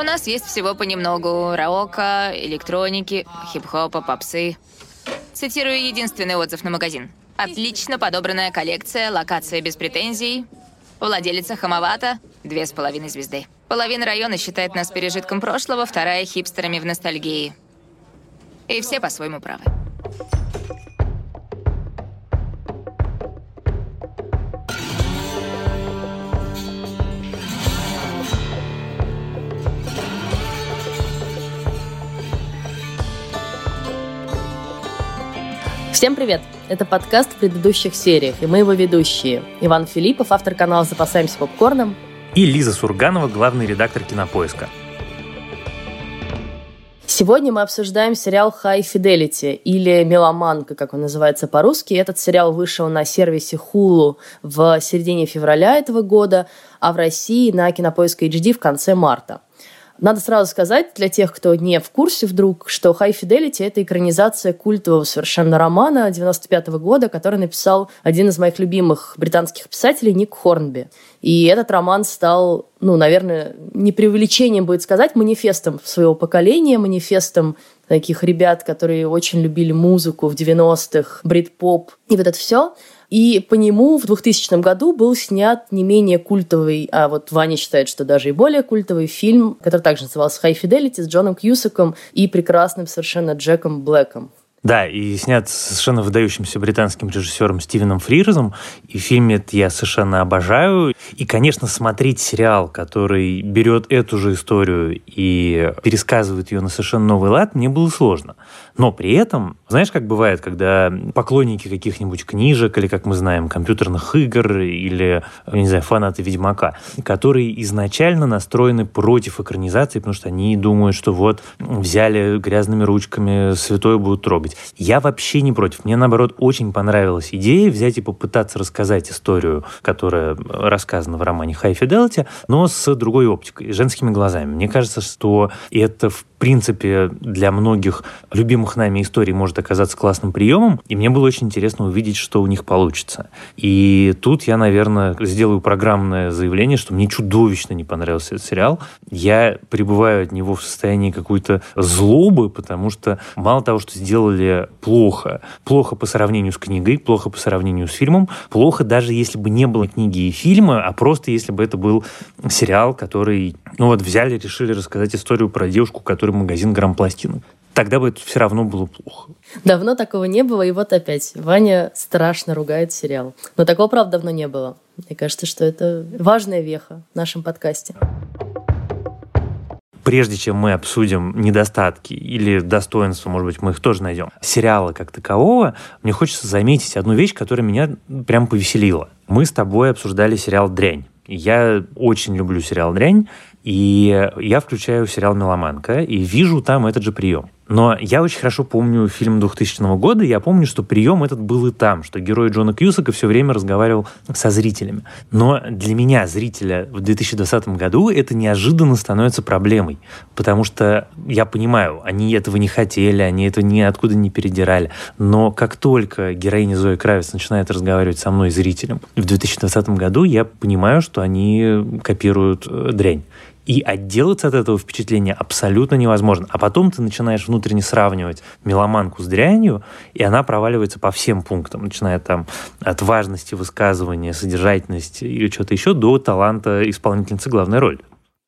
У нас есть всего понемногу. Рока, электроники, хип-хопа, попсы. Цитирую единственный отзыв на магазин. Отлично подобранная коллекция, локация без претензий. Владелица хамовата, две с половиной звезды. Половина района считает нас пережитком прошлого, вторая — хипстерами в ностальгии. И все по-своему правы. Всем привет! Это подкаст в предыдущих сериях, и мы его ведущие. Иван Филиппов, автор канала «Запасаемся попкорном». И Лиза Сурганова, главный редактор «Кинопоиска». Сегодня мы обсуждаем сериал High Fidelity или Меломанка, как он называется по-русски. Этот сериал вышел на сервисе Hulu в середине февраля этого года, а в России на Кинопоиск HD в конце марта. Надо сразу сказать для тех, кто не в курсе вдруг, что High Fidelity — это экранизация культового совершенно романа 95 -го года, который написал один из моих любимых британских писателей Ник Хорнби. И этот роман стал, ну, наверное, не преувеличением будет сказать, манифестом своего поколения, манифестом таких ребят, которые очень любили музыку в 90-х, брит-поп и вот это все. И по нему в 2000 году был снят не менее культовый, а вот Ваня считает, что даже и более культовый фильм, который также назывался «High Fidelity» с Джоном Кьюсаком и прекрасным совершенно Джеком Блэком. Да, и снят совершенно выдающимся британским режиссером Стивеном Фрирзом. И фильм этот я совершенно обожаю. И, конечно, смотреть сериал, который берет эту же историю и пересказывает ее на совершенно новый лад, мне было сложно. Но при этом, знаешь, как бывает, когда поклонники каких-нибудь книжек или, как мы знаем, компьютерных игр или, не знаю, фанаты Ведьмака, которые изначально настроены против экранизации, потому что они думают, что вот взяли грязными ручками, святое будут трогать. Я вообще не против. Мне, наоборот, очень понравилась идея взять и попытаться рассказать историю, которая рассказана в романе High Fidelity, но с другой оптикой, женскими глазами. Мне кажется, что это, в принципе, для многих любимых нами историй может оказаться классным приемом, и мне было очень интересно увидеть, что у них получится. И тут я, наверное, сделаю программное заявление, что мне чудовищно не понравился этот сериал. Я пребываю от него в состоянии какой-то злобы, потому что мало того, что сделали плохо, плохо по сравнению с книгой, плохо по сравнению с фильмом, плохо даже если бы не было книги и фильма, а просто если бы это был сериал, который, ну вот, взяли, решили рассказать историю про девушку, которая который магазин грамм-пластинок. Тогда бы это все равно было плохо. Давно такого не было, и вот опять. Ваня страшно ругает сериал. Но такого, правда, давно не было. Мне кажется, что это важная веха в нашем подкасте прежде чем мы обсудим недостатки или достоинства, может быть, мы их тоже найдем, сериала как такового, мне хочется заметить одну вещь, которая меня прям повеселила. Мы с тобой обсуждали сериал «Дрянь». Я очень люблю сериал «Дрянь», и я включаю сериал «Меломанка» и вижу там этот же прием. Но я очень хорошо помню фильм 2000 года, я помню, что прием этот был и там, что герой Джона Кьюсака все время разговаривал со зрителями. Но для меня, зрителя, в 2020 году это неожиданно становится проблемой, потому что я понимаю, они этого не хотели, они это ниоткуда не передирали, но как только героиня Зои Кравец начинает разговаривать со мной, зрителем, в 2020 году я понимаю, что они копируют э, дрянь. И отделаться от этого впечатления абсолютно невозможно. А потом ты начинаешь внутренне сравнивать меломанку с дрянью, и она проваливается по всем пунктам, начиная там от важности высказывания, содержательности или что-то еще, до таланта исполнительницы главной роли.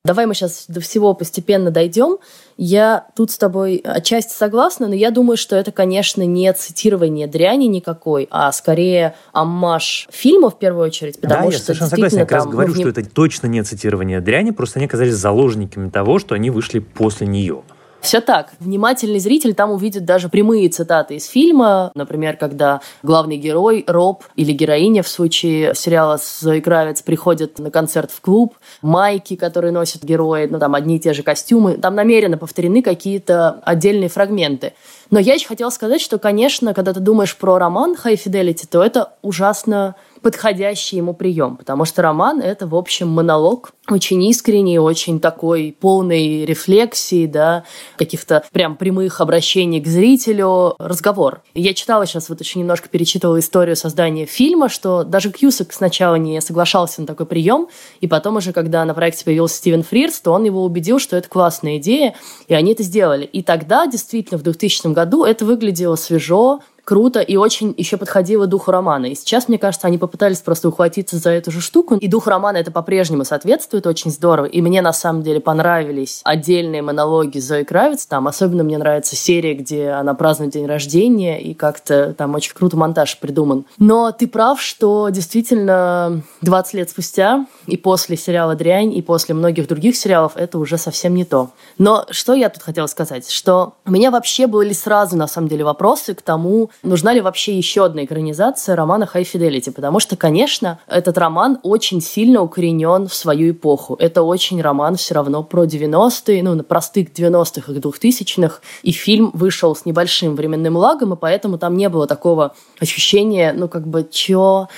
Давай мы сейчас до всего постепенно дойдем. Я тут с тобой отчасти согласна, но я думаю, что это, конечно, не цитирование дряни никакой, а скорее аммаж фильма в первую очередь, потому да, что я совершенно согласен. Я как раз говорю, что это точно не цитирование дряни, просто они оказались заложниками того, что они вышли после нее. Все так. Внимательный зритель там увидит даже прямые цитаты из фильма. Например, когда главный герой, Роб или героиня в случае сериала с Зоей Кравец приходят на концерт в клуб, майки, которые носят герои, ну там одни и те же костюмы. Там намеренно повторены какие-то отдельные фрагменты. Но я еще хотела сказать, что, конечно, когда ты думаешь про роман High Fidelity, то это ужасно подходящий ему прием, потому что роман — это, в общем, монолог, очень искренний, очень такой полный рефлексии, да, каких-то прям прямых обращений к зрителю, разговор. Я читала сейчас, вот еще немножко перечитывала историю создания фильма, что даже Кьюсак сначала не соглашался на такой прием, и потом уже, когда на проекте появился Стивен Фрирс, то он его убедил, что это классная идея, и они это сделали. И тогда, действительно, в 2000 году это выглядело свежо, круто и очень еще подходило духу романа. И сейчас, мне кажется, они попытались просто ухватиться за эту же штуку. И дух романа это по-прежнему соответствует очень здорово. И мне на самом деле понравились отдельные монологи Зои Кравиц. Там особенно мне нравится серия, где она празднует день рождения, и как-то там очень круто монтаж придуман. Но ты прав, что действительно 20 лет спустя и после сериала «Дрянь», и после многих других сериалов это уже совсем не то. Но что я тут хотела сказать? Что у меня вообще были сразу, на самом деле, вопросы к тому, нужна ли вообще еще одна экранизация романа High Fidelity, потому что, конечно, этот роман очень сильно укоренен в свою эпоху. Это очень роман все равно про 90-е, ну, на простых 90-х и 2000-х, и фильм вышел с небольшим временным лагом, и поэтому там не было такого ощущения, ну, как бы, чё...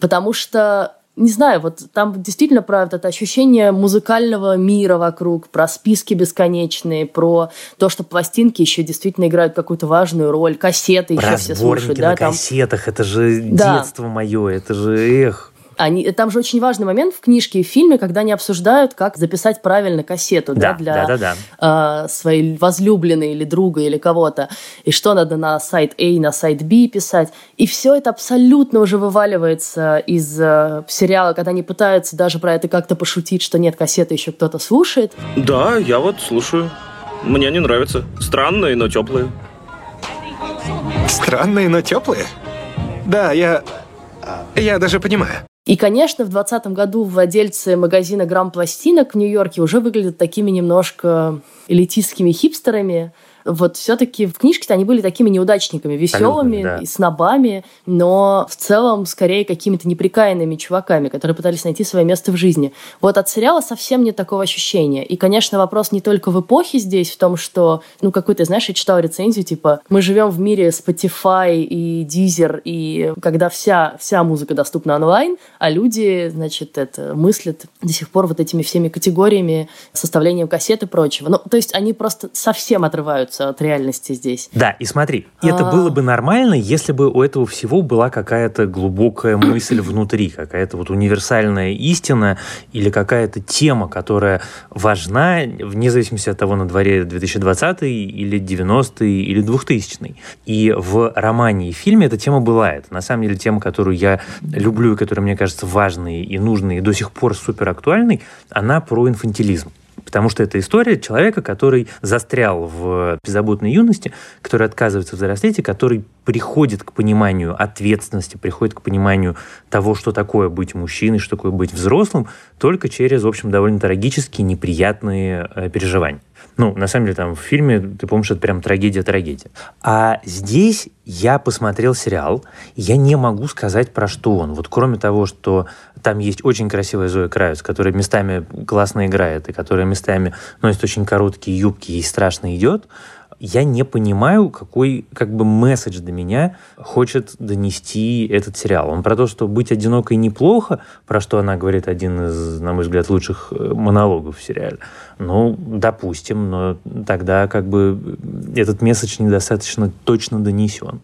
Потому что не знаю, вот там действительно про это ощущение музыкального мира вокруг, про списки бесконечные, про то, что пластинки еще действительно играют какую-то важную роль, кассеты про еще все слушают. на да, кассетах, там... это же да. детство мое, это же эх. Они, там же очень важный момент в книжке и в фильме, когда они обсуждают, как записать правильно кассету да, да, для да, да, да. Э, своей возлюбленной или друга или кого-то, и что надо на сайт A, на сайт B писать. И все это абсолютно уже вываливается из э, сериала, когда они пытаются даже про это как-то пошутить, что нет, кассеты еще кто-то слушает. Да, я вот слушаю. Мне не нравится. Странные, но теплые. Странные, но теплые? Да, я... Я даже понимаю. И, конечно, в 2020 году владельцы магазина «Грамм пластинок» в Нью-Йорке уже выглядят такими немножко элитистскими хипстерами, вот все-таки в книжке-то они были такими неудачниками, веселыми да. и снобами, но в целом скорее какими-то неприкаянными чуваками, которые пытались найти свое место в жизни. Вот от сериала совсем нет такого ощущения. И, конечно, вопрос не только в эпохе здесь, в том, что, ну, какой-то, знаешь, я читала рецензию, типа, мы живем в мире Spotify и Deezer, и когда вся, вся музыка доступна онлайн, а люди, значит, это мыслят до сих пор вот этими всеми категориями, составлением кассет и прочего. Ну, то есть они просто совсем отрываются отличаются от реальности здесь. Да, и смотри, это а. было бы нормально, если бы у этого всего была какая-то глубокая мысль внутри, какая-то вот универсальная истина или какая-то тема, которая важна, вне зависимости от того, на дворе 2020 или 90 или 2000 И в романе и фильме эта тема была. Это на самом деле тема, которую я люблю и которая мне кажется важной и нужной, и до сих пор супер актуальной, она про инфантилизм. Потому что это история человека, который застрял в беззаботной юности, который отказывается взрослеть и который приходит к пониманию ответственности, приходит к пониманию того, что такое быть мужчиной, что такое быть взрослым, только через, в общем, довольно трагические, неприятные э, переживания. Ну, на самом деле, там в фильме, ты помнишь, это прям трагедия-трагедия. А здесь я посмотрел сериал, я не могу сказать, про что он. Вот кроме того, что там есть очень красивая Зоя Кравец, которая местами классно играет, и которая местами носит очень короткие юбки и страшно идет, я не понимаю, какой как бы месседж до меня хочет донести этот сериал. Он про то, что быть одинокой неплохо, про что она говорит один из, на мой взгляд, лучших э, монологов в сериале. Ну, допустим, но тогда как бы этот месседж недостаточно точно донесен.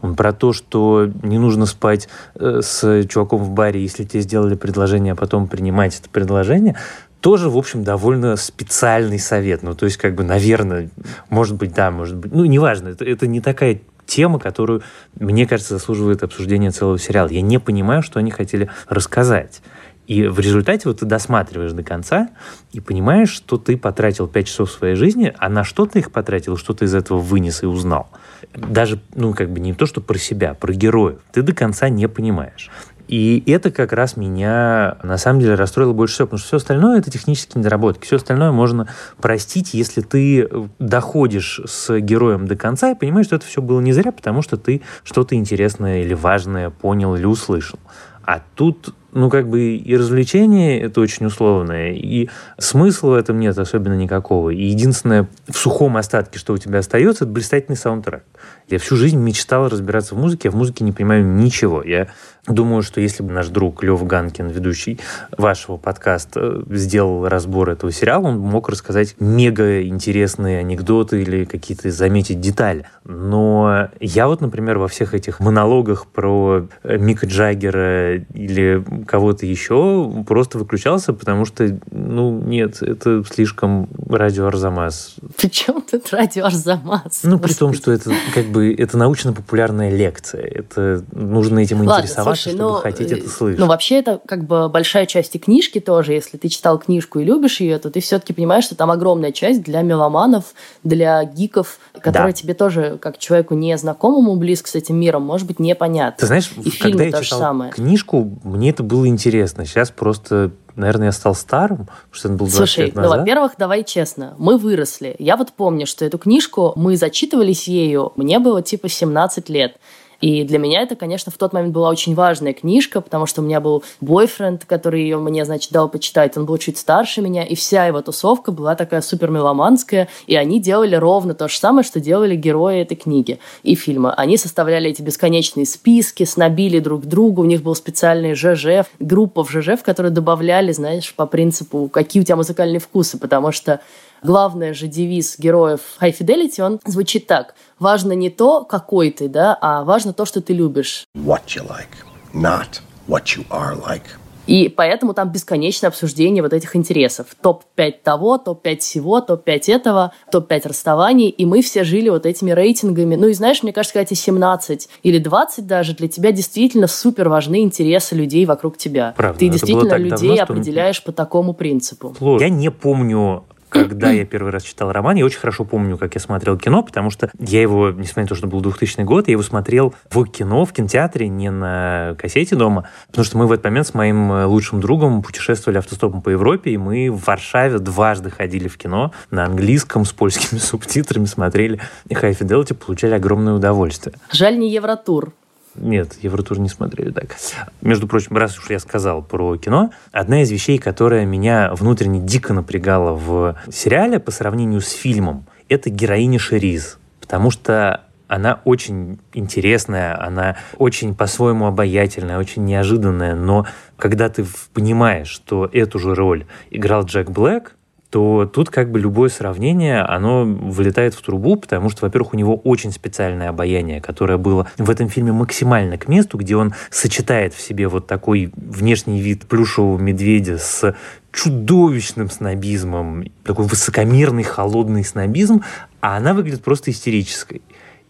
Он про то, что не нужно спать э, с чуваком в баре, если тебе сделали предложение, а потом принимать это предложение тоже, в общем, довольно специальный совет. Ну, то есть, как бы, наверное, может быть, да, может быть, ну, неважно, это, это не такая тема, которую, мне кажется, заслуживает обсуждения целого сериала. Я не понимаю, что они хотели рассказать. И в результате вот ты досматриваешь до конца и понимаешь, что ты потратил 5 часов своей жизни, а на что ты их потратил, что ты из этого вынес и узнал. Даже, ну, как бы не то, что про себя, про героев. Ты до конца не понимаешь. И это как раз меня на самом деле расстроило больше всего, потому что все остальное это технические недоработки. Все остальное можно простить, если ты доходишь с героем до конца и понимаешь, что это все было не зря, потому что ты что-то интересное или важное понял или услышал. А тут, ну, как бы и развлечение это очень условное, и смысла в этом нет особенно никакого. И единственное в сухом остатке, что у тебя остается, это блистательный саундтрек. Я всю жизнь мечтал разбираться в музыке, а в музыке не понимаю ничего. Я Думаю, что если бы наш друг Лев Ганкин, ведущий вашего подкаста, сделал разбор этого сериала, он мог рассказать мега интересные анекдоты или какие-то заметить детали. Но я вот, например, во всех этих монологах про Мика Джаггера или кого-то еще просто выключался, потому что, ну, нет, это слишком радио Арзамас. Причем тут радио Арзамас? Ну, при том, что это как бы это научно-популярная лекция. Это нужно этим Ладно, интересоваться, слушай, чтобы ну, хотеть это слышать. Ну, вообще, это как бы большая часть и книжки тоже. Если ты читал книжку и любишь ее, то ты все-таки понимаешь, что там огромная часть для меломанов, для гиков, которая да. тебе тоже, как человеку незнакомому, близко с этим миром, может быть непонятна. Ты знаешь, и когда я читал самое. книжку, мне это было интересно. Сейчас просто наверное, я стал старым, что это был 20 Слушай, лет ну, назад. ну, во-первых, давай честно, мы выросли. Я вот помню, что эту книжку мы зачитывались ею, мне было типа 17 лет. И для меня это, конечно, в тот момент была очень важная книжка, потому что у меня был бойфренд, который ее мне, значит, дал почитать. Он был чуть старше меня, и вся его тусовка была такая супер меломанская, и они делали ровно то же самое, что делали герои этой книги и фильма. Они составляли эти бесконечные списки, снобили друг друга, у них был специальный ЖЖ, группа в ЖЖ, в которую добавляли, знаешь, по принципу, какие у тебя музыкальные вкусы, потому что главный же девиз героев High Fidelity, он звучит так. Важно не то, какой ты, да, а важно то, что ты любишь. What you like, not what you are like. И поэтому там бесконечное обсуждение вот этих интересов. Топ-5 того, топ-5 всего, топ-5 этого, топ-5 расставаний. И мы все жили вот этими рейтингами. Ну и знаешь, мне кажется, эти 17 или 20 даже для тебя действительно супер важны интересы людей вокруг тебя. Правда, Ты действительно людей давно, определяешь что... по такому принципу. Я не помню когда я первый раз читал роман, я очень хорошо помню, как я смотрел кино, потому что я его, несмотря на то, что был 2000 год, я его смотрел в кино, в кинотеатре, не на кассете дома, потому что мы в этот момент с моим э, лучшим другом путешествовали автостопом по Европе, и мы в Варшаве дважды ходили в кино на английском с польскими субтитрами, смотрели High Fidelity, получали огромное удовольствие. Жаль, не Евротур. Нет, Евротур не смотрели так. Между прочим, раз уж я сказал про кино, одна из вещей, которая меня внутренне дико напрягала в сериале по сравнению с фильмом, это героиня Шериз. Потому что она очень интересная, она очень по-своему обаятельная, очень неожиданная, но когда ты понимаешь, что эту же роль играл Джек Блэк, то тут как бы любое сравнение, оно влетает в трубу, потому что, во-первых, у него очень специальное обаяние, которое было в этом фильме максимально к месту, где он сочетает в себе вот такой внешний вид плюшевого медведя с чудовищным снобизмом, такой высокомерный, холодный снобизм, а она выглядит просто истерической.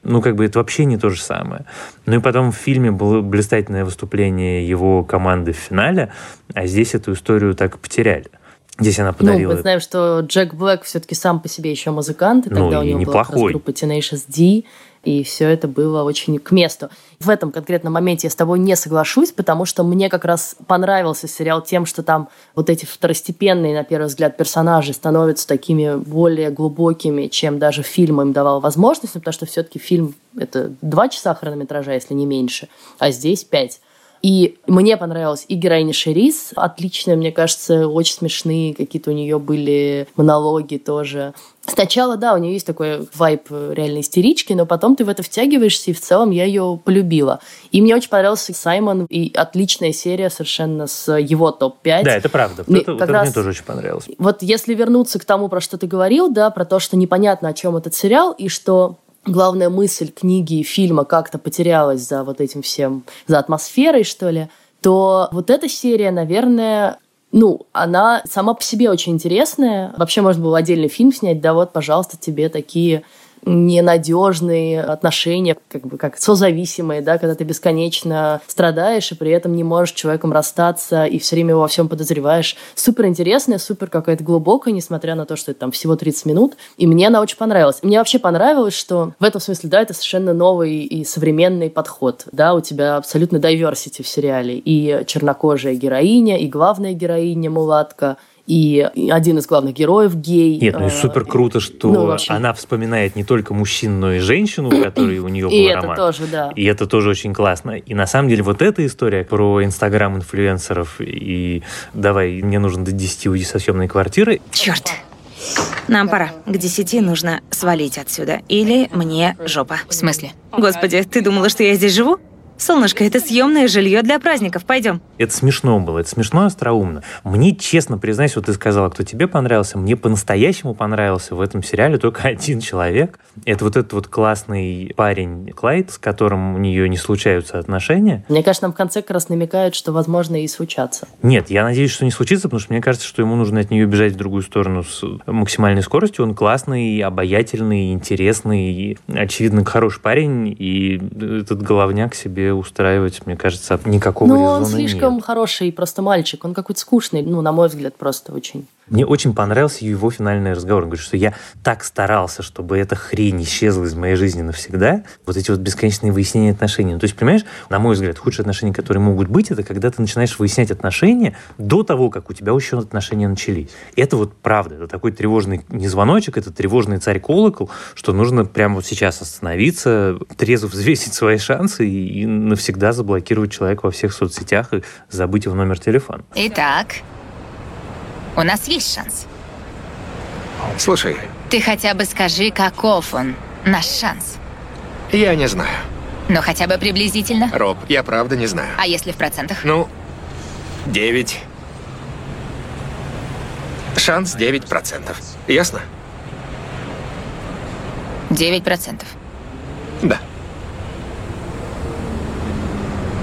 Ну, как бы это вообще не то же самое. Ну и потом в фильме было блистательное выступление его команды в финале, а здесь эту историю так потеряли. Здесь она подарила. Ну, мы знаем, что Джек Блэк все-таки сам по себе еще музыкант, и ну, тогда и у него неплохой. была группа Tenacious D, и все это было очень к месту. В этом конкретном моменте я с тобой не соглашусь, потому что мне как раз понравился сериал тем, что там вот эти второстепенные, на первый взгляд, персонажи становятся такими более глубокими, чем даже фильм им давал возможность, потому что все-таки фильм — это два часа хронометража, если не меньше, а здесь пять. И мне понравилась и героиня Шерис, отличная, мне кажется, очень смешные какие-то у нее были монологи тоже. Сначала, да, у нее есть такой вайп реально истерички, но потом ты в это втягиваешься, и в целом я ее полюбила. И мне очень понравился Саймон, и отличная серия совершенно с его топ-5. Да, это правда. Вот это, как вот раз, мне тоже очень понравилось. Вот если вернуться к тому, про что ты говорил, да, про то, что непонятно, о чем этот сериал, и что главная мысль книги и фильма как-то потерялась за вот этим всем, за атмосферой, что ли, то вот эта серия, наверное, ну, она сама по себе очень интересная. Вообще можно было отдельный фильм снять, да, вот, пожалуйста, тебе такие ненадежные отношения, как бы как созависимые, да, когда ты бесконечно страдаешь и при этом не можешь человеком расстаться и все время его во всем подозреваешь. Супер интересная, супер какая-то глубокая, несмотря на то, что это там всего 30 минут. И мне она очень понравилась. Мне вообще понравилось, что в этом смысле, да, это совершенно новый и современный подход. Да, у тебя абсолютно diversity в сериале. И чернокожая героиня, и главная героиня мулатка – и один из главных героев гей. Нет, ну и э, супер круто, что ну, она вспоминает не только мужчин, но и женщину, которой у нее был и роман. И это тоже, да. И это тоже очень классно. И на самом деле вот эта история про инстаграм-инфлюенсеров и давай, мне нужно до 10 уйти со съемной квартиры. Черт. Нам пора. К десяти нужно свалить отсюда. Или мне жопа. В смысле? Господи, ты думала, что я здесь живу? Солнышко, это съемное жилье для праздников. Пойдем. Это смешно было, это смешно, остроумно. Мне, честно признаюсь, вот ты сказала, кто тебе понравился, мне по-настоящему понравился в этом сериале только один человек. Это вот этот вот классный парень Клайд, с которым у нее не случаются отношения. Мне кажется, нам в конце как раз намекают, что, возможно, и случаться. Нет, я надеюсь, что не случится, потому что мне кажется, что ему нужно от нее бежать в другую сторону с максимальной скоростью. Он классный, обаятельный, интересный, очевидно, хороший парень, и этот головняк себе устраивать, мне кажется, никакого Ну, он слишком нет. хороший просто мальчик. Он какой-то скучный, ну, на мой взгляд, просто очень. Мне очень понравился его финальный разговор. Он говорит, что я так старался, чтобы эта хрень исчезла из моей жизни навсегда. Вот эти вот бесконечные выяснения отношений. Ну, то есть, понимаешь, на мой взгляд, худшие отношения, которые могут быть, это когда ты начинаешь выяснять отношения до того, как у тебя еще отношения начались. Это вот правда. Это такой тревожный не звоночек, это тревожный царь-колокол, что нужно прямо вот сейчас остановиться, трезво взвесить свои шансы и, и навсегда заблокировать человека во всех соцсетях и забыть его номер телефона. Итак, у нас есть шанс. Слушай, Ты хотя бы скажи, каков он, наш шанс. я не знаю. Но хотя бы приблизительно. Роб, я правда не знаю. А если в процентах? Ну, 9. Шанс 9%. Ясно? 9%. Да.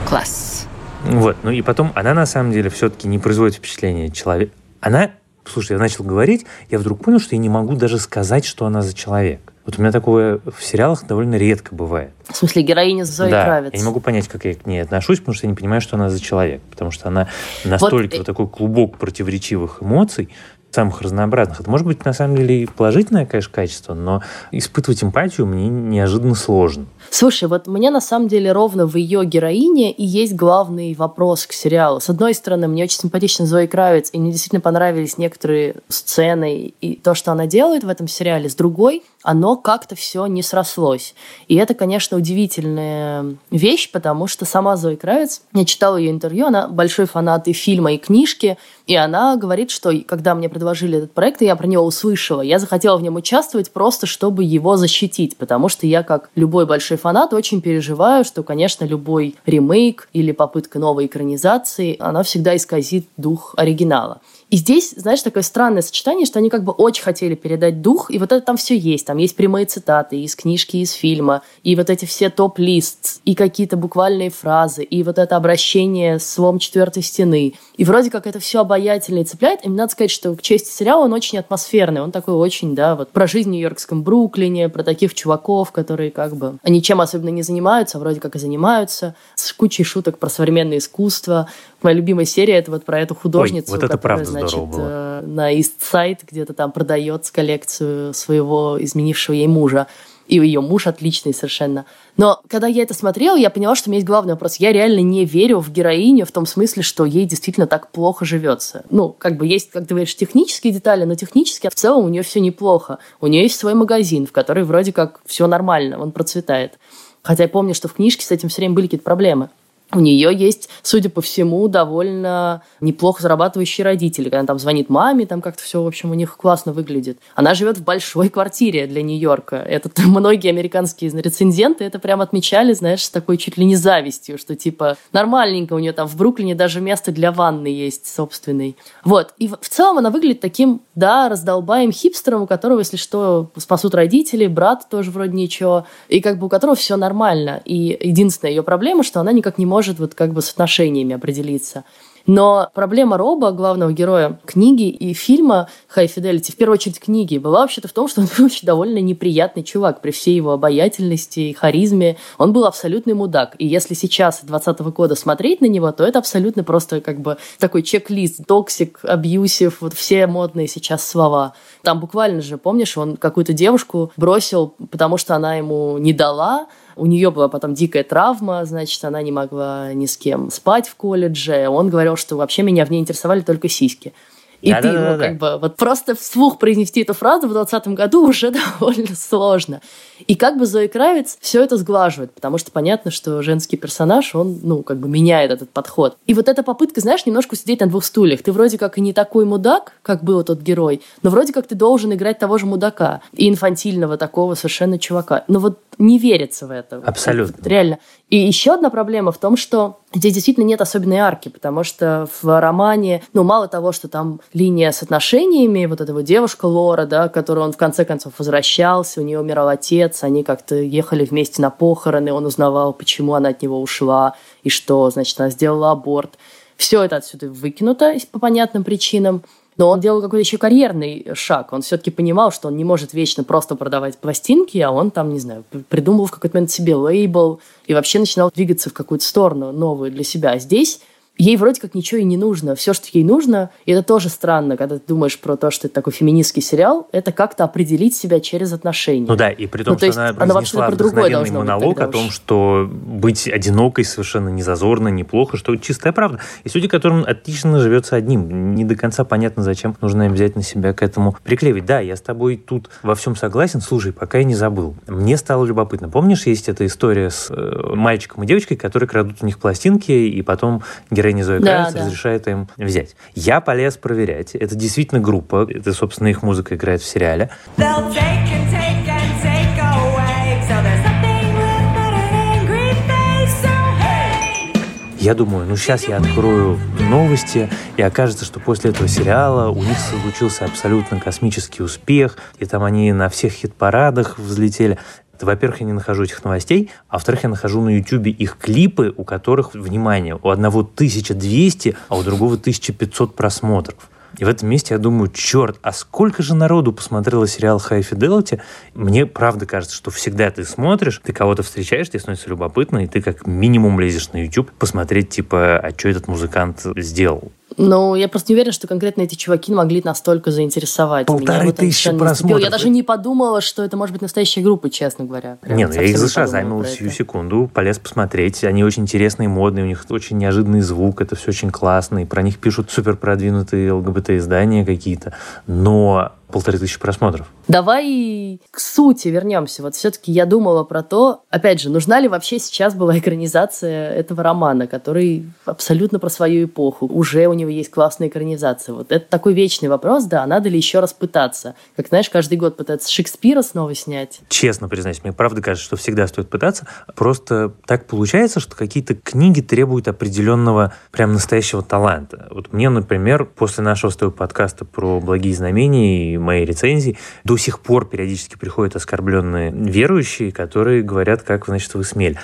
Класс. Вот, ну и потом она на самом деле все-таки не производит впечатление человека. Она, слушай, я начал говорить, я вдруг понял, что я не могу даже сказать, что она за человек. Вот у меня такое в сериалах довольно редко бывает. В смысле, героиня Зои да, Кравец. я не могу понять, как я к ней отношусь, потому что я не понимаю, что она за человек. Потому что она настолько э, вот такой клубок противоречивых эмоций, самых разнообразных. Это может быть на самом деле и положительное, конечно, качество, но испытывать эмпатию мне неожиданно сложно. Слушай, вот мне на самом деле ровно в ее героине и есть главный вопрос к сериалу. С одной стороны, мне очень симпатична Зои Кравец, и мне действительно понравились некоторые сцены и то, что она делает в этом сериале. С другой, оно как-то все не срослось. И это, конечно, удивительная вещь, потому что сама Зои Кравец, я читала ее интервью, она большой фанат и фильма, и книжки, и она говорит, что когда мне предложили этот проект, и я про него услышала, я захотела в нем участвовать просто, чтобы его защитить, потому что я, как любой большой фанат, очень переживаю, что, конечно, любой ремейк или попытка новой экранизации, она всегда исказит дух оригинала. И здесь, знаешь, такое странное сочетание, что они как бы очень хотели передать дух, и вот это там все есть. Там есть прямые цитаты из книжки, из фильма, и вот эти все топ-лист, и какие-то буквальные фразы, и вот это обращение с слом четвертой стены. И вроде как это все обаятельно и цепляет. И мне надо сказать, что к чести сериала он очень атмосферный. Он такой очень, да, вот про жизнь в Нью-Йоркском Бруклине, про таких чуваков, которые как бы... Они чем особенно не занимаются, а вроде как и занимаются. С кучей шуток про современное искусство. Моя любимая серия это вот про эту художницу, Ой, вот это которая, правда значит, было. э, на East где-то там продает коллекцию своего изменившего ей мужа. И ее муж отличный совершенно. Но когда я это смотрела, я поняла, что у меня есть главный вопрос. Я реально не верю в героиню в том смысле, что ей действительно так плохо живется. Ну, как бы есть, как ты говоришь, технические детали, но технически в целом у нее все неплохо. У нее есть свой магазин, в который вроде как все нормально, он процветает. Хотя я помню, что в книжке с этим все время были какие-то проблемы. У нее есть, судя по всему, довольно неплохо зарабатывающие родители. Когда она там звонит маме, там как-то все, в общем, у них классно выглядит. Она живет в большой квартире для Нью-Йорка. Это многие американские рецензенты это прям отмечали, знаешь, с такой чуть ли не завистью, что типа нормальненько у нее там в Бруклине даже место для ванны есть собственный. Вот. И в целом она выглядит таким, да, раздолбаем хипстером, у которого, если что, спасут родители, брат тоже вроде ничего, и как бы у которого все нормально. И единственная ее проблема, что она никак не может вот как бы с отношениями определиться. Но проблема Роба, главного героя книги и фильма High Fidelity, в первую очередь книги, была вообще-то в том, что он был очень довольно неприятный чувак. При всей его обаятельности и харизме он был абсолютный мудак. И если сейчас, 20 года, смотреть на него, то это абсолютно просто как бы такой чек-лист. Toxic, abusive, вот все модные сейчас слова. Там буквально же, помнишь, он какую-то девушку бросил, потому что она ему не дала, у нее была потом дикая травма, значит, она не могла ни с кем спать в колледже. Он говорил, что вообще меня в ней интересовали только сиськи. И ты, Да-да-да-да. ну, как бы, вот просто вслух произнести эту фразу в 2020 году уже довольно сложно. И как бы Зои Кравец все это сглаживает, потому что понятно, что женский персонаж, он, ну, как бы меняет этот подход. И вот эта попытка, знаешь, немножко сидеть на двух стульях. Ты вроде как и не такой мудак, как был тот герой, но вроде как ты должен играть того же мудака и инфантильного такого совершенно чувака. Но вот не верится в это. Абсолютно. Вот, реально. И еще одна проблема в том, что здесь действительно нет особенной арки, потому что в романе, ну, мало того, что там линия с отношениями, вот эта вот девушка Лора, да, которую он в конце концов возвращался, у нее умирал отец, они как-то ехали вместе на похороны, он узнавал, почему она от него ушла, и что, значит, она сделала аборт. Все это отсюда выкинуто по понятным причинам. Но он делал какой-то еще карьерный шаг. Он все-таки понимал, что он не может вечно просто продавать пластинки, а он там, не знаю, придумал в какой-то момент себе лейбл и вообще начинал двигаться в какую-то сторону новую для себя. А здесь ей вроде как ничего и не нужно. Все, что ей нужно, и это тоже странно, когда ты думаешь про то, что это такой феминистский сериал, это как-то определить себя через отношения. Ну да, и при том, ну, то что есть она она вообще про другое должна монолог о том, что быть одинокой совершенно не зазорно, неплохо, что чистая правда. И люди, которым отлично живется одним. Не до конца понятно, зачем нужно обязательно себя к этому приклеивать. Да, я с тобой тут во всем согласен. Слушай, пока я не забыл. Мне стало любопытно. Помнишь, есть эта история с э, мальчиком и девочкой, которые крадут у них пластинки, и потом героиня Зоя Да, Кравец да. разрешает им взять. Я полез проверять. Это действительно группа. Это, собственно, их музыка играет в сериале. They'll take and take and take away. So there's nothing left but an angry face. So hey, Я думаю, ну сейчас я открою новости, и окажется, что после этого сериала у них случился абсолютно космический успех, и там они на всех хит-парадах взлетели. Это, Во-первых, я не нахожу этих новостей, а во-вторых, я нахожу на Ютубе их клипы, у которых, внимание, у одного 1200, а у другого 1500 просмотров. И в этом месте я думаю, черт, а сколько же народу посмотрело сериал High Fidelity? Мне правда кажется, что всегда ты смотришь, ты кого-то встречаешь, тебе становится любопытно, и ты как минимум лезешь на YouTube посмотреть, типа, а что этот музыкант сделал. Ну, я просто не уверена, что конкретно эти чуваки могли настолько заинтересовать Полторы меня. Тысячи зацепило. Я просмотров. даже не подумала, что это может быть настоящая группа, честно говоря. Прям не, ну я их про сию это. секунду, полез посмотреть. Они очень интересные, модные, у них очень неожиданный звук, это все очень классно, и про них пишут супер продвинутые ЛГБТ-издания какие-то. Но полторы тысячи просмотров. Давай к сути вернемся. Вот все-таки я думала про то, опять же, нужна ли вообще сейчас была экранизация этого романа, который абсолютно про свою эпоху. Уже у него есть классная экранизация. Вот это такой вечный вопрос, да, надо ли еще раз пытаться? Как, знаешь, каждый год пытаться Шекспира снова снять. Честно признаюсь, мне правда кажется, что всегда стоит пытаться. Просто так получается, что какие-то книги требуют определенного прям настоящего таланта. Вот мне, например, после нашего с тобой подкаста про благие знамения и моей рецензии до сих пор периодически приходят оскорбленные верующие, которые говорят, как, значит, вы смели.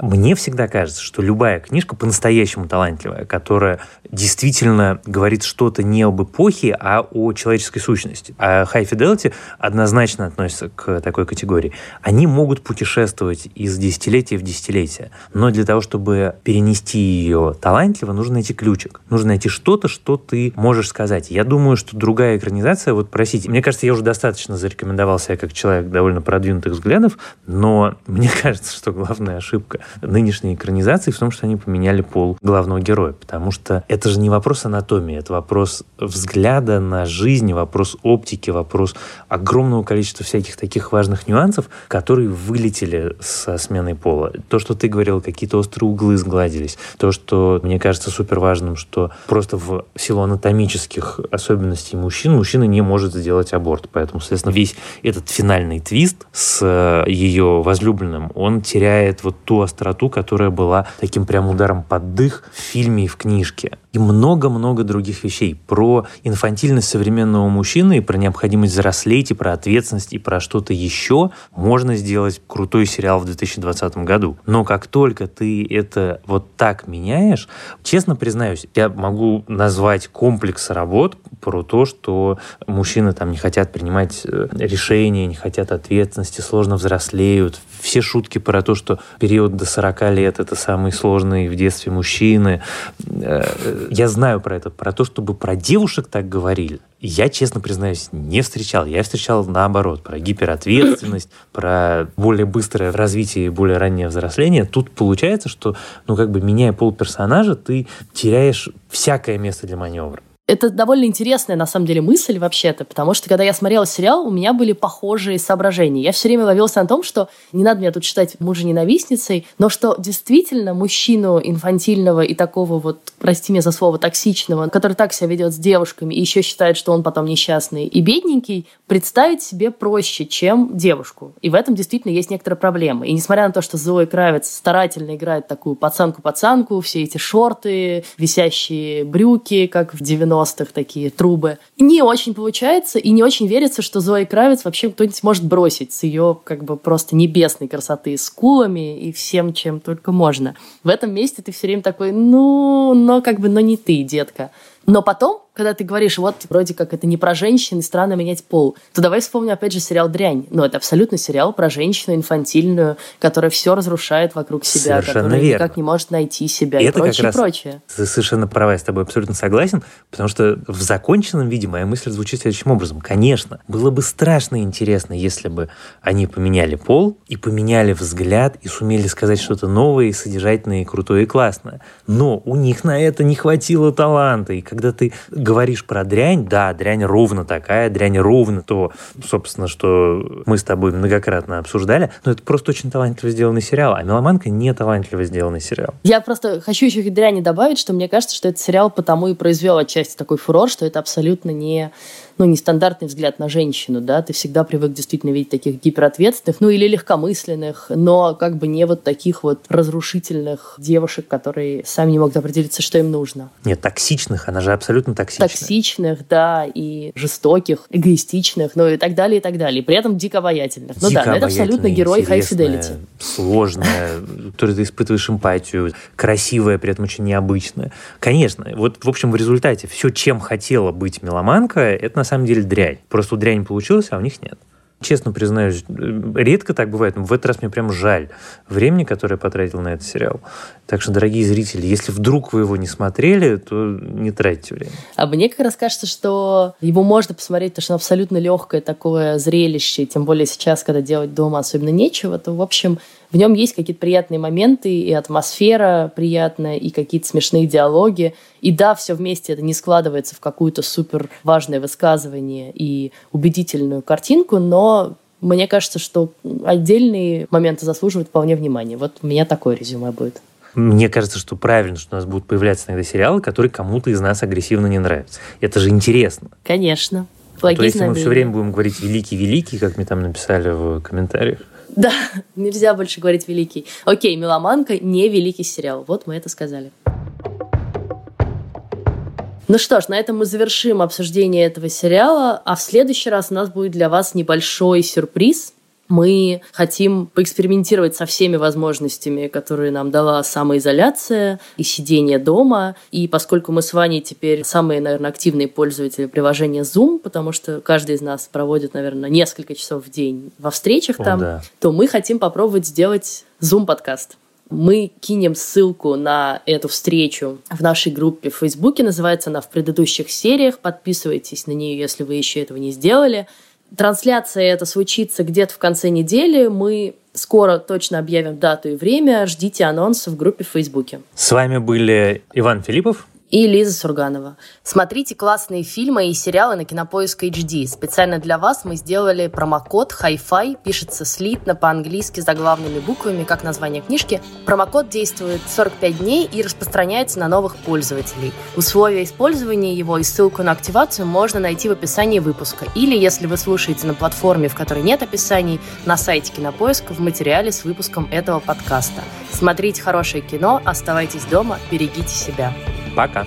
Мне всегда кажется, что любая книжка по-настоящему талантливая, которая действительно говорит что-то не об эпохе, а о человеческой сущности. А High Fidelity однозначно относится к такой категории. Они могут путешествовать из десятилетия в десятилетие, но для того, чтобы перенести ее талантливо, нужно найти ключик. Нужно найти что-то, что ты можешь сказать. Я думаю, что другая экранизация, вот просите, мне кажется, я уже достаточно зарекомендовал себя как человек довольно продвинутых взглядов, но мне кажется, что главная ошибка нынешней экранизации в том, что они поменяли пол главного героя, потому что это же не вопрос анатомии, это вопрос взгляда на жизнь, вопрос оптики, вопрос огромного количества всяких таких важных нюансов, которые вылетели со сменой пола. То, что ты говорил, какие-то острые углы сгладились, то, что мне кажется супер важным, что просто в силу анатомических особенностей мужчин, мужчина не может сделать аборт. Поэтому, соответственно, весь этот финальный твист с э, ее возлюбленным, он теряет вот ту остроту, которая была таким прям ударом под дых в фильме и в книжке. И много-много других вещей про инфантильность современного мужчины, и про необходимость взрослеть, и про ответственность, и про что-то еще можно сделать крутой сериал в 2020 году. Но как только ты это вот так меняешь, честно признаюсь, я могу назвать комплекс работ про то, что мужчины там не хотят принимать э, решения, не хотят ответственности, сложно взрослеют. Все шутки про то, что период до 40 лет это самый сложный в детстве мужчины. Э, Я знаю про это, про то, чтобы про девушек так говорили. Я, честно признаюсь, не встречал. Я встречал наоборот, про гиперответственность, про более быстрое развитие и более раннее взросление. Тут получается, что, ну, как бы меняя пол персонажа, ты теряешь всякое место для маневра. Это довольно интересная, на самом деле, мысль вообще-то, потому что, когда я смотрела сериал, у меня были похожие соображения. Я все время ловилась на том, что не надо меня тут считать мужа-ненавистницей, но что действительно мужчину инфантильного и такого вот, прости меня за слово, токсичного, который так себя ведет с девушками и еще считает, что он потом несчастный и бедненький, представить себе проще, чем девушку. И в этом действительно есть некоторые проблемы. И несмотря на то, что Зои Кравец старательно играет такую пацанку-пацанку, все эти шорты, висящие брюки, как в 90-х такие трубы, не очень получается и не очень верится, что Зои Кравец вообще кто-нибудь может бросить с ее как бы просто небесной красоты, скулами и всем, чем только можно. В этом месте ты все время такой, ну, но как бы, но не ты, детка. Но потом, когда ты говоришь, вот, вроде как это не про женщин, и странно менять пол, то давай вспомним опять же сериал «Дрянь». Ну, это абсолютно сериал про женщину инфантильную, которая все разрушает вокруг себя, Совершенно которая верно. никак не может найти себя И и, это как прочее, раз- прочее. Ты совершенно права, я с тобой абсолютно согласен, потому что в законченном виде моя мысль звучит следующим образом. Конечно, было бы страшно интересно, если бы они поменяли пол и поменяли взгляд и сумели сказать что-то новое и содержательное, и крутое, и классное. Но у них на это не хватило таланта. И когда ты говоришь про дрянь, да, дрянь ровно такая, дрянь ровно то, собственно, что мы с тобой многократно обсуждали, но это просто очень талантливо сделанный сериал, а «Меломанка» не талантливо сделанный сериал. Я просто хочу еще к дряни добавить, что мне кажется, что этот сериал потому и произвел отчасти такой фурор, что это абсолютно не, ну, не стандартный взгляд на женщину, да, ты всегда привык действительно видеть таких гиперответственных, ну, или легкомысленных, но как бы не вот таких вот разрушительных девушек, которые сами не могут определиться, что им нужно. Нет, токсичных, она же абсолютно токсичная. Токсичных, да, и жестоких, эгоистичных, ну и так далее, и так далее. И при этом дико обаятельных. Ну да, Дико но это абсолютно герой High Fidelity. Сложная, которой ты испытываешь эмпатию, красивая, при этом очень необычная. Конечно, вот в общем в результате все, чем хотела быть меломанка, это на самом деле дрянь. Просто дрянь получилось, а у них нет. Честно признаюсь, э, редко так бывает, но в этот раз мне прям жаль времени, которое я потратил на этот сериал. Так что, дорогие зрители, если вдруг вы его не смотрели, то не тратьте время. А мне как раз кажется, что его можно посмотреть, потому что оно абсолютно легкое такое зрелище, тем более сейчас, когда делать дома особенно нечего, то, в общем, в нем есть какие-то приятные моменты, и атмосфера приятная, и какие-то смешные диалоги. И да, все вместе это не складывается в какую-то супер важное высказывание и убедительную картинку, но мне кажется, что отдельные моменты заслуживают вполне внимания. Вот у меня такое резюме будет. Мне кажется, что правильно, что у нас будут появляться иногда сериалы, которые кому-то из нас агрессивно не нравятся. Это же интересно. Конечно. А то если мы все время будем говорить «великий-великий», как мне там написали в комментариях, Да, нельзя больше говорить великий. Окей, «Меломанка» не великий сериал. Вот мы это сказали. Ну что ж, на этом мы завершим обсуждение этого сериала, а в следующий раз у нас будет для вас небольшой сюрприз. Мы хотим поэкспериментировать со всеми возможностями, которые нам дала самоизоляция и сидение дома. И поскольку мы с Ваней теперь самые, наверное, активные пользователи приложения Zoom, потому что каждый из нас проводит, наверное, несколько часов в день во встречах О, там, да. то мы хотим попробовать сделать Zoom-подкаст. Мы кинем ссылку на эту встречу в нашей группе в Фейсбуке. Называется она «В предыдущих сериях». Подписывайтесь на нее, если вы еще этого не сделали. Трансляция эта случится где-то в конце недели. Мы скоро точно объявим дату и время. Ждите анонсы в группе в Фейсбуке. С вами были Иван Филиппов. И Лиза Сурганова. Смотрите классные фильмы и сериалы на Кинопоиск HD. Специально для вас мы сделали промокод Hi-Fi, пишется слитно по-английски заглавными буквами, как название книжки. Промокод действует 45 дней и распространяется на новых пользователей. Условия использования его и ссылку на активацию можно найти в описании выпуска. Или, если вы слушаете на платформе, в которой нет описаний, на сайте Кинопоиска в материале с выпуском этого подкаста. Смотрите хорошее кино, оставайтесь дома, берегите себя. Пока.